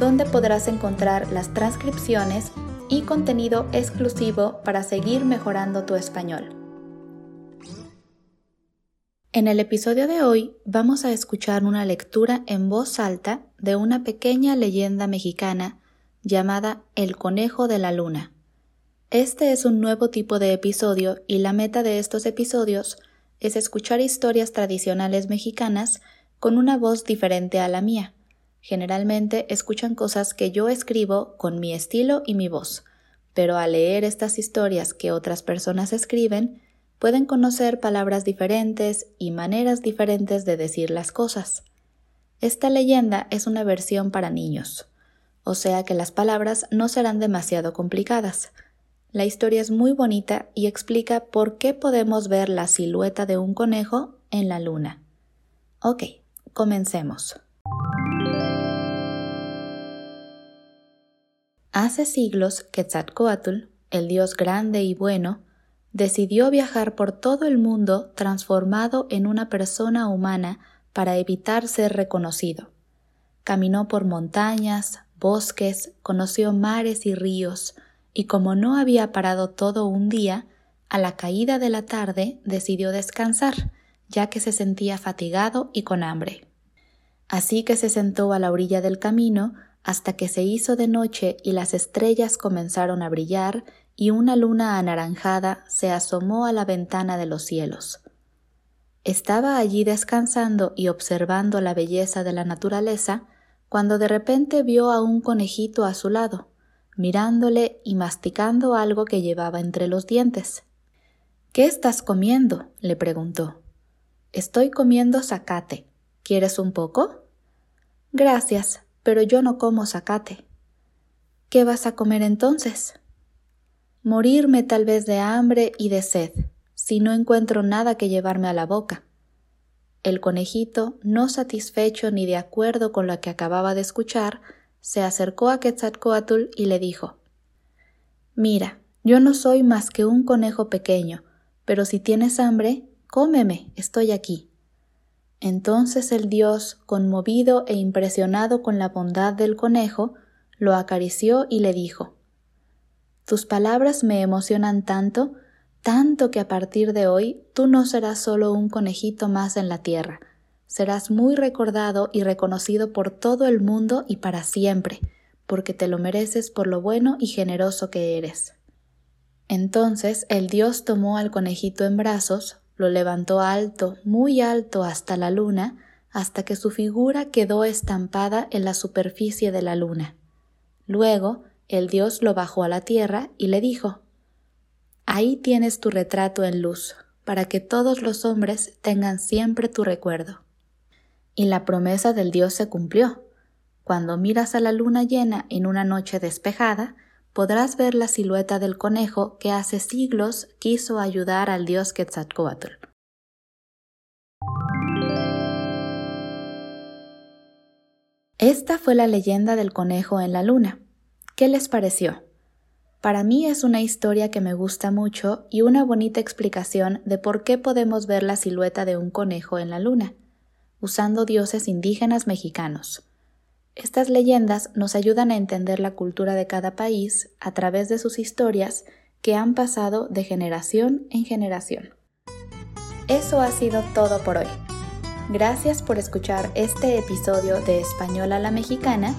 donde podrás encontrar las transcripciones y contenido exclusivo para seguir mejorando tu español. En el episodio de hoy vamos a escuchar una lectura en voz alta de una pequeña leyenda mexicana llamada El Conejo de la Luna. Este es un nuevo tipo de episodio y la meta de estos episodios es escuchar historias tradicionales mexicanas con una voz diferente a la mía. Generalmente escuchan cosas que yo escribo con mi estilo y mi voz, pero al leer estas historias que otras personas escriben, pueden conocer palabras diferentes y maneras diferentes de decir las cosas. Esta leyenda es una versión para niños, o sea que las palabras no serán demasiado complicadas. La historia es muy bonita y explica por qué podemos ver la silueta de un conejo en la luna. Ok, comencemos. Hace siglos, Quetzalcoatl, el dios grande y bueno, decidió viajar por todo el mundo transformado en una persona humana para evitar ser reconocido. Caminó por montañas, bosques, conoció mares y ríos, y como no había parado todo un día, a la caída de la tarde decidió descansar, ya que se sentía fatigado y con hambre. Así que se sentó a la orilla del camino hasta que se hizo de noche y las estrellas comenzaron a brillar y una luna anaranjada se asomó a la ventana de los cielos. Estaba allí descansando y observando la belleza de la naturaleza cuando de repente vio a un conejito a su lado, mirándole y masticando algo que llevaba entre los dientes. ¿Qué estás comiendo? le preguntó. Estoy comiendo zacate. ¿Quieres un poco? Gracias, pero yo no como zacate. ¿Qué vas a comer entonces? Morirme tal vez de hambre y de sed, si no encuentro nada que llevarme a la boca. El conejito, no satisfecho ni de acuerdo con lo que acababa de escuchar, se acercó a Quetzalcoatl y le dijo Mira, yo no soy más que un conejo pequeño, pero si tienes hambre, cómeme, estoy aquí. Entonces el dios, conmovido e impresionado con la bondad del conejo, lo acarició y le dijo Tus palabras me emocionan tanto, tanto que a partir de hoy tú no serás solo un conejito más en la tierra, serás muy recordado y reconocido por todo el mundo y para siempre, porque te lo mereces por lo bueno y generoso que eres. Entonces el dios tomó al conejito en brazos, lo levantó alto, muy alto hasta la luna, hasta que su figura quedó estampada en la superficie de la luna. Luego, el dios lo bajó a la tierra y le dijo Ahí tienes tu retrato en luz, para que todos los hombres tengan siempre tu recuerdo. Y la promesa del dios se cumplió. Cuando miras a la luna llena en una noche despejada, podrás ver la silueta del conejo que hace siglos quiso ayudar al dios Quetzalcoatl. Esta fue la leyenda del conejo en la luna. ¿Qué les pareció? Para mí es una historia que me gusta mucho y una bonita explicación de por qué podemos ver la silueta de un conejo en la luna, usando dioses indígenas mexicanos. Estas leyendas nos ayudan a entender la cultura de cada país a través de sus historias que han pasado de generación en generación. Eso ha sido todo por hoy. Gracias por escuchar este episodio de Español a la Mexicana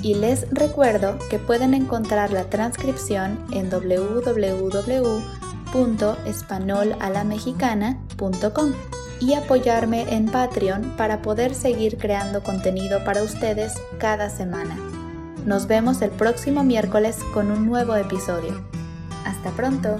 y les recuerdo que pueden encontrar la transcripción en www.espanolalamexicana.com y apoyarme en Patreon para poder seguir creando contenido para ustedes cada semana. Nos vemos el próximo miércoles con un nuevo episodio. Hasta pronto.